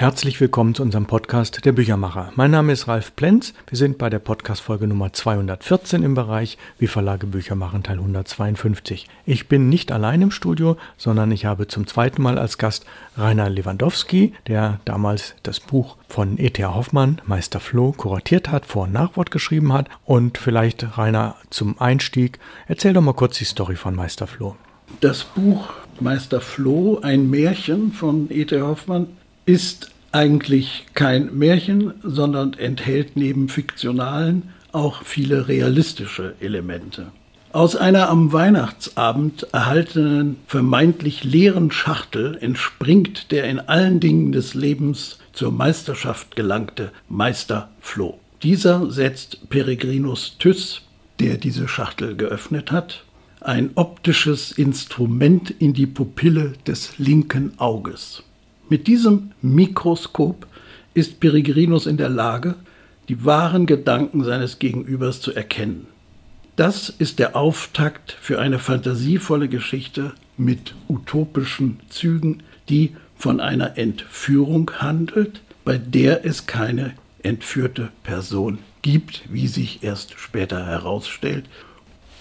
Herzlich willkommen zu unserem Podcast Der Büchermacher. Mein Name ist Ralf Plenz. Wir sind bei der Podcast-Folge Nummer 214 im Bereich Wie Verlage Bücher machen, Teil 152. Ich bin nicht allein im Studio, sondern ich habe zum zweiten Mal als Gast Rainer Lewandowski, der damals das Buch von E.T.A. Hoffmann, Meister Floh, kuratiert hat, Vor- und Nachwort geschrieben hat. Und vielleicht, Rainer, zum Einstieg, erzähl doch mal kurz die Story von Meister Floh. Das Buch Meister Floh, ein Märchen von E.T. Hoffmann, ist eigentlich kein Märchen, sondern enthält neben fiktionalen auch viele realistische Elemente. Aus einer am Weihnachtsabend erhaltenen vermeintlich leeren Schachtel entspringt der in allen Dingen des Lebens zur Meisterschaft gelangte Meister Floh. Dieser setzt Peregrinus Tyss, der diese Schachtel geöffnet hat, ein optisches Instrument in die Pupille des linken Auges. Mit diesem Mikroskop ist Peregrinus in der Lage, die wahren Gedanken seines Gegenübers zu erkennen. Das ist der Auftakt für eine fantasievolle Geschichte mit utopischen Zügen, die von einer Entführung handelt, bei der es keine entführte Person gibt, wie sich erst später herausstellt,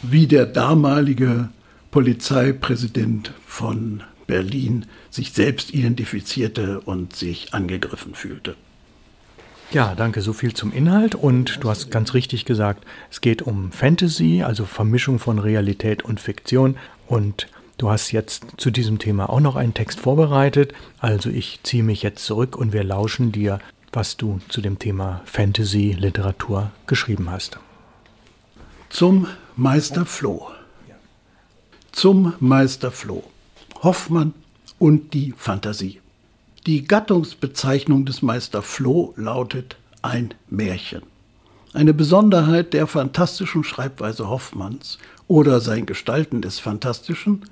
wie der damalige Polizeipräsident von Berlin sich selbst identifizierte und sich angegriffen fühlte. Ja, danke. So viel zum Inhalt. Und du hast ganz richtig gesagt, es geht um Fantasy, also Vermischung von Realität und Fiktion. Und du hast jetzt zu diesem Thema auch noch einen Text vorbereitet. Also ich ziehe mich jetzt zurück und wir lauschen dir, was du zu dem Thema Fantasy-Literatur geschrieben hast. Zum Meister Floh. Zum Meister Floh. Hoffmann und die Fantasie. Die Gattungsbezeichnung des Meister Floh lautet ein Märchen. Eine Besonderheit der fantastischen Schreibweise Hoffmanns oder sein Gestalten des Fantastischen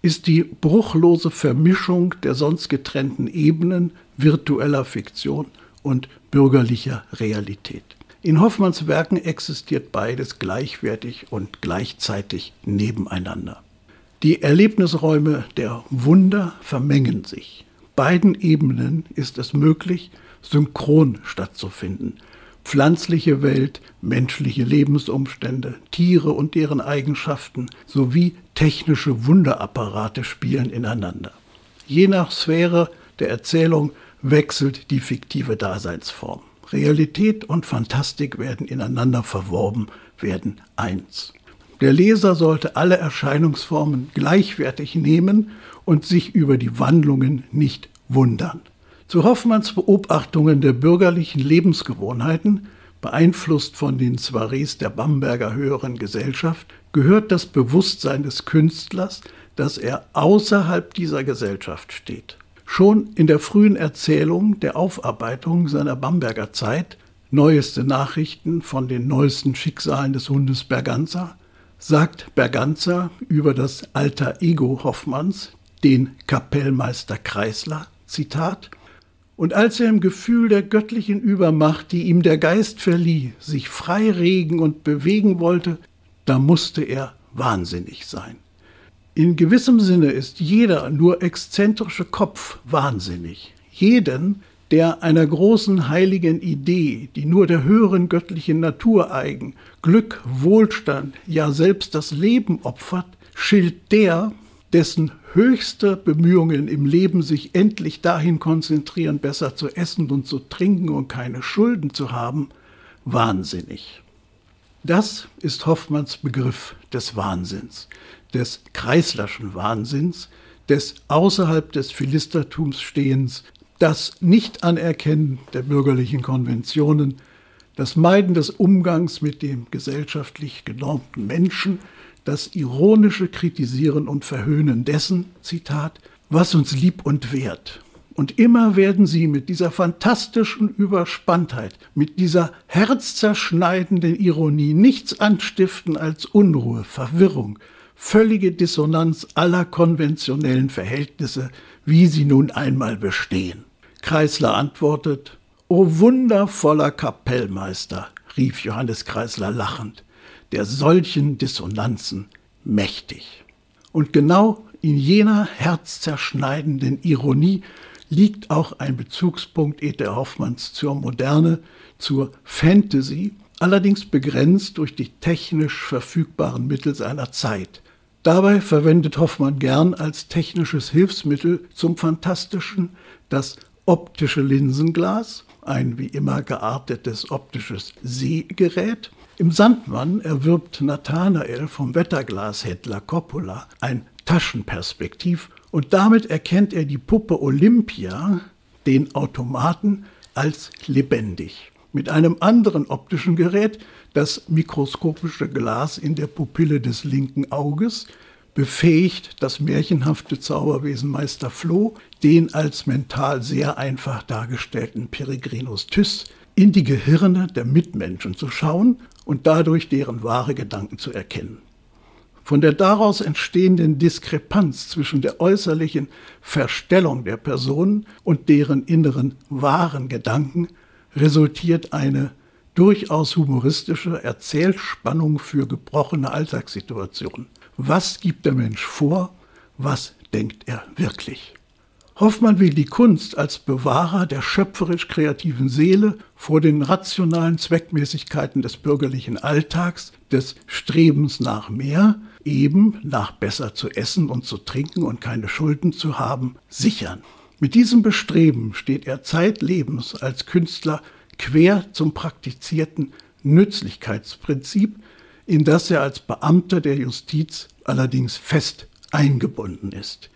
ist die bruchlose Vermischung der sonst getrennten Ebenen virtueller Fiktion und bürgerlicher Realität. In Hoffmanns Werken existiert beides gleichwertig und gleichzeitig nebeneinander. Die Erlebnisräume der Wunder vermengen sich. Beiden Ebenen ist es möglich, synchron stattzufinden. Pflanzliche Welt, menschliche Lebensumstände, Tiere und deren Eigenschaften sowie technische Wunderapparate spielen ineinander. Je nach Sphäre der Erzählung wechselt die fiktive Daseinsform. Realität und Fantastik werden ineinander verworben, werden eins. Der Leser sollte alle Erscheinungsformen gleichwertig nehmen und sich über die Wandlungen nicht wundern. Zu Hoffmanns Beobachtungen der bürgerlichen Lebensgewohnheiten, beeinflusst von den Soirees der Bamberger höheren Gesellschaft, gehört das Bewusstsein des Künstlers, dass er außerhalb dieser Gesellschaft steht. Schon in der frühen Erzählung der Aufarbeitung seiner Bamberger Zeit, neueste Nachrichten von den neuesten Schicksalen des Hundes Berganza, sagt Berganza über das alter Ego Hoffmanns, den Kapellmeister Kreisler, Zitat, und als er im Gefühl der göttlichen Übermacht, die ihm der Geist verlieh, sich frei regen und bewegen wollte, da musste er wahnsinnig sein. In gewissem Sinne ist jeder nur exzentrische Kopf wahnsinnig. Jeden, der einer großen heiligen Idee, die nur der höheren göttlichen Natur eigen, Glück, Wohlstand, ja selbst das Leben opfert, schilt der, dessen höchste Bemühungen im Leben sich endlich dahin konzentrieren, besser zu essen und zu trinken und keine Schulden zu haben, wahnsinnig. Das ist Hoffmanns Begriff des Wahnsinns, des Kreislerschen Wahnsinns, des außerhalb des Philistertums Stehens, das Nicht-Anerkennen der bürgerlichen Konventionen, das Meiden des Umgangs mit dem gesellschaftlich genormten Menschen, das ironische Kritisieren und Verhöhnen dessen, Zitat, was uns lieb und wert. Und immer werden sie mit dieser fantastischen Überspanntheit, mit dieser herzzerschneidenden Ironie nichts anstiften als Unruhe, Verwirrung, völlige Dissonanz aller konventionellen Verhältnisse, wie sie nun einmal bestehen. Kreisler antwortet, O wundervoller Kapellmeister, rief Johannes Kreisler lachend, der solchen Dissonanzen mächtig. Und genau in jener herzzerschneidenden Ironie liegt auch ein Bezugspunkt E.T. Hoffmanns zur Moderne, zur Fantasy, allerdings begrenzt durch die technisch verfügbaren Mittel seiner Zeit. Dabei verwendet Hoffmann gern als technisches Hilfsmittel zum Fantastischen das optische Linsenglas, ein wie immer geartetes optisches Sehgerät. Im Sandmann erwirbt Nathanael vom Wetterglashändler Coppola ein Taschenperspektiv und damit erkennt er die Puppe Olympia, den Automaten, als lebendig. Mit einem anderen optischen Gerät, das mikroskopische Glas in der Pupille des linken Auges, befähigt das märchenhafte Zauberwesen Meister Floh, den als mental sehr einfach dargestellten Peregrinus Tyss, in die Gehirne der Mitmenschen zu schauen und dadurch deren wahre Gedanken zu erkennen. Von der daraus entstehenden Diskrepanz zwischen der äußerlichen Verstellung der Personen und deren inneren wahren Gedanken resultiert eine durchaus humoristische Erzählspannung für gebrochene Alltagssituationen. Was gibt der Mensch vor? Was denkt er wirklich? Hoffmann will die Kunst als Bewahrer der schöpferisch kreativen Seele vor den rationalen Zweckmäßigkeiten des bürgerlichen Alltags, des Strebens nach mehr, eben nach besser zu essen und zu trinken und keine Schulden zu haben, sichern. Mit diesem Bestreben steht er zeitlebens als Künstler quer zum praktizierten Nützlichkeitsprinzip, in das er als Beamter der Justiz allerdings fest eingebunden ist.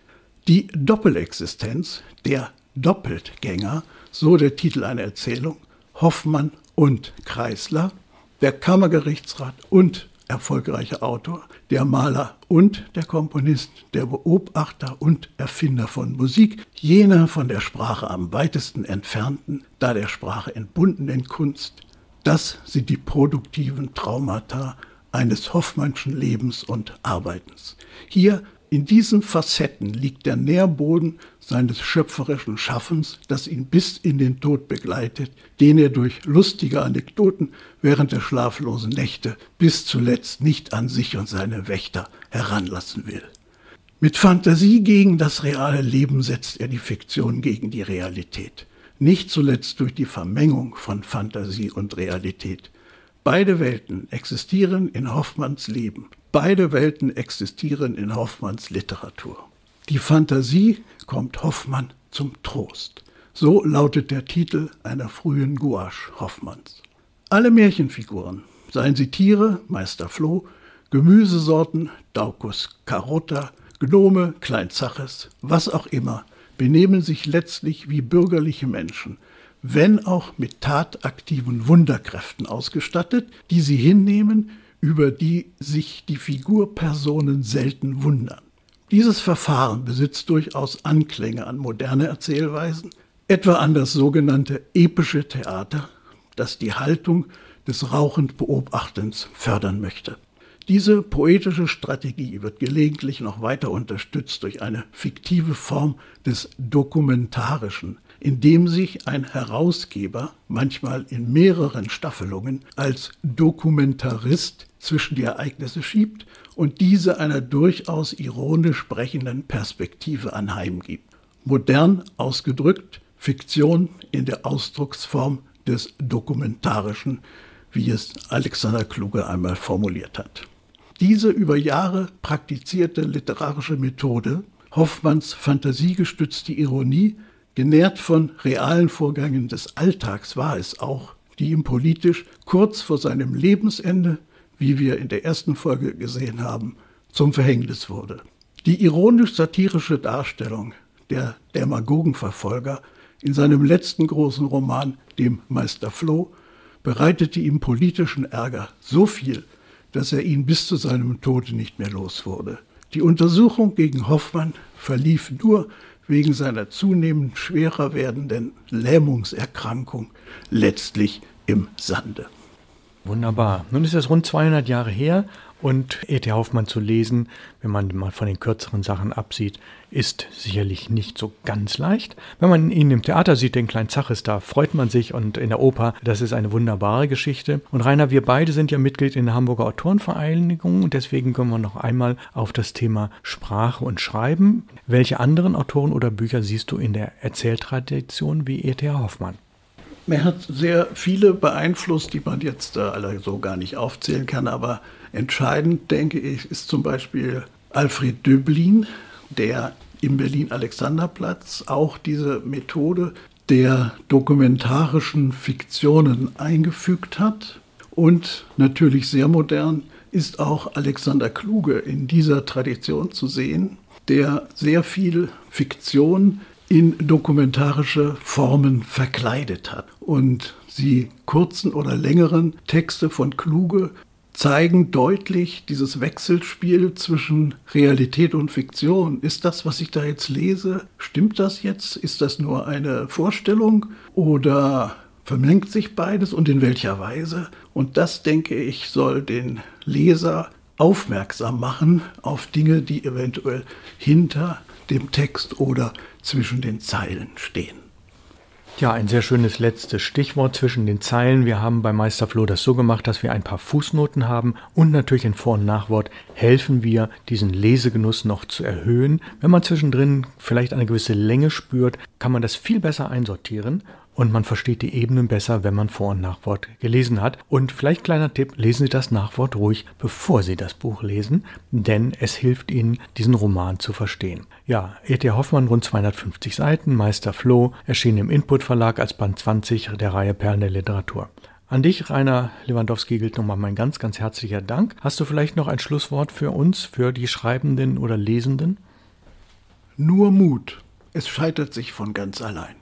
Die Doppelexistenz, der Doppeltgänger, so der Titel einer Erzählung, Hoffmann und Kreisler, der Kammergerichtsrat und erfolgreicher Autor, der Maler und der Komponist, der Beobachter und Erfinder von Musik, jener von der Sprache am weitesten entfernten, da der Sprache entbundenen Kunst, das sind die produktiven Traumata eines Hoffmannschen Lebens und Arbeitens. Hier in diesen Facetten liegt der Nährboden seines schöpferischen Schaffens, das ihn bis in den Tod begleitet, den er durch lustige Anekdoten während der schlaflosen Nächte bis zuletzt nicht an sich und seine Wächter heranlassen will. Mit Fantasie gegen das reale Leben setzt er die Fiktion gegen die Realität, nicht zuletzt durch die Vermengung von Fantasie und Realität. Beide Welten existieren in Hoffmanns Leben. Beide Welten existieren in Hoffmanns Literatur. Die Fantasie kommt Hoffmann zum Trost. So lautet der Titel einer frühen Gouache Hoffmanns. Alle Märchenfiguren, seien sie Tiere, Meister Floh, Gemüsesorten, Daucus carota, Gnome, Klein Zaches, was auch immer, benehmen sich letztlich wie bürgerliche Menschen, wenn auch mit tataktiven Wunderkräften ausgestattet, die sie hinnehmen, über die sich die Figurpersonen selten wundern. Dieses Verfahren besitzt durchaus Anklänge an moderne Erzählweisen, etwa an das sogenannte epische Theater, das die Haltung des rauchend Beobachtens fördern möchte. Diese poetische Strategie wird gelegentlich noch weiter unterstützt durch eine fiktive Form des Dokumentarischen, indem sich ein Herausgeber, manchmal in mehreren Staffelungen, als Dokumentarist zwischen die Ereignisse schiebt und diese einer durchaus ironisch sprechenden Perspektive anheimgibt. Modern ausgedrückt, Fiktion in der Ausdrucksform des Dokumentarischen, wie es Alexander Kluge einmal formuliert hat. Diese über Jahre praktizierte literarische Methode, Hoffmanns fantasiegestützte Ironie, Genährt von realen Vorgängen des Alltags war es auch, die ihm politisch kurz vor seinem Lebensende, wie wir in der ersten Folge gesehen haben, zum Verhängnis wurde. Die ironisch-satirische Darstellung der Demagogenverfolger in seinem letzten großen Roman, dem Meister Floh, bereitete ihm politischen Ärger so viel, dass er ihn bis zu seinem Tode nicht mehr los wurde. Die Untersuchung gegen Hoffmann verlief nur wegen seiner zunehmend schwerer werdenden Lähmungserkrankung letztlich im Sande. Wunderbar. Nun ist es rund 200 Jahre her Und E.T. Hoffmann zu lesen, wenn man mal von den kürzeren Sachen absieht, ist sicherlich nicht so ganz leicht. Wenn man ihn im Theater sieht, den kleinen Zaches, da freut man sich und in der Oper, das ist eine wunderbare Geschichte. Und Rainer, wir beide sind ja Mitglied in der Hamburger Autorenvereinigung und deswegen kommen wir noch einmal auf das Thema Sprache und Schreiben. Welche anderen Autoren oder Bücher siehst du in der Erzähltradition wie E.T. Hoffmann? Er hat sehr viele beeinflusst, die man jetzt äh, alle so gar nicht aufzählen kann, aber entscheidend, denke ich, ist zum Beispiel Alfred Döblin, der im Berlin-Alexanderplatz auch diese Methode der dokumentarischen Fiktionen eingefügt hat. Und natürlich sehr modern ist auch Alexander Kluge in dieser Tradition zu sehen, der sehr viel Fiktion in dokumentarische Formen verkleidet hat. Und die kurzen oder längeren Texte von Kluge zeigen deutlich dieses Wechselspiel zwischen Realität und Fiktion. Ist das, was ich da jetzt lese, stimmt das jetzt? Ist das nur eine Vorstellung oder vermengt sich beides und in welcher Weise? Und das, denke ich, soll den Leser aufmerksam machen auf Dinge, die eventuell hinter dem Text oder zwischen den Zeilen stehen. Ja, ein sehr schönes letztes Stichwort zwischen den Zeilen. Wir haben bei Meister Flo das so gemacht, dass wir ein paar Fußnoten haben und natürlich ein Vor- und Nachwort helfen wir, diesen Lesegenuss noch zu erhöhen. Wenn man zwischendrin vielleicht eine gewisse Länge spürt, kann man das viel besser einsortieren und man versteht die Ebenen besser, wenn man Vor- und Nachwort gelesen hat. Und vielleicht kleiner Tipp, lesen Sie das Nachwort ruhig, bevor Sie das Buch lesen, denn es hilft Ihnen, diesen Roman zu verstehen. Ja, E.T. Hoffmann, rund 250 Seiten, Meister Floh, erschien im Input Verlag als Band 20 der Reihe Perlen der Literatur. An dich, Rainer Lewandowski, gilt nochmal mein ganz, ganz herzlicher Dank. Hast du vielleicht noch ein Schlusswort für uns, für die Schreibenden oder Lesenden? Nur Mut. Es scheitert sich von ganz allein.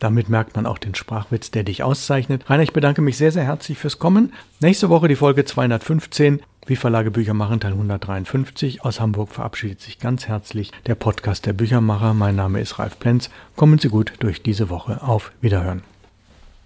Damit merkt man auch den Sprachwitz, der dich auszeichnet. Rainer, ich bedanke mich sehr, sehr herzlich fürs Kommen. Nächste Woche die Folge 215. Wie Verlage Bücher machen, Teil 153. Aus Hamburg verabschiedet sich ganz herzlich der Podcast der Büchermacher. Mein Name ist Ralf Plenz. Kommen Sie gut durch diese Woche. Auf Wiederhören.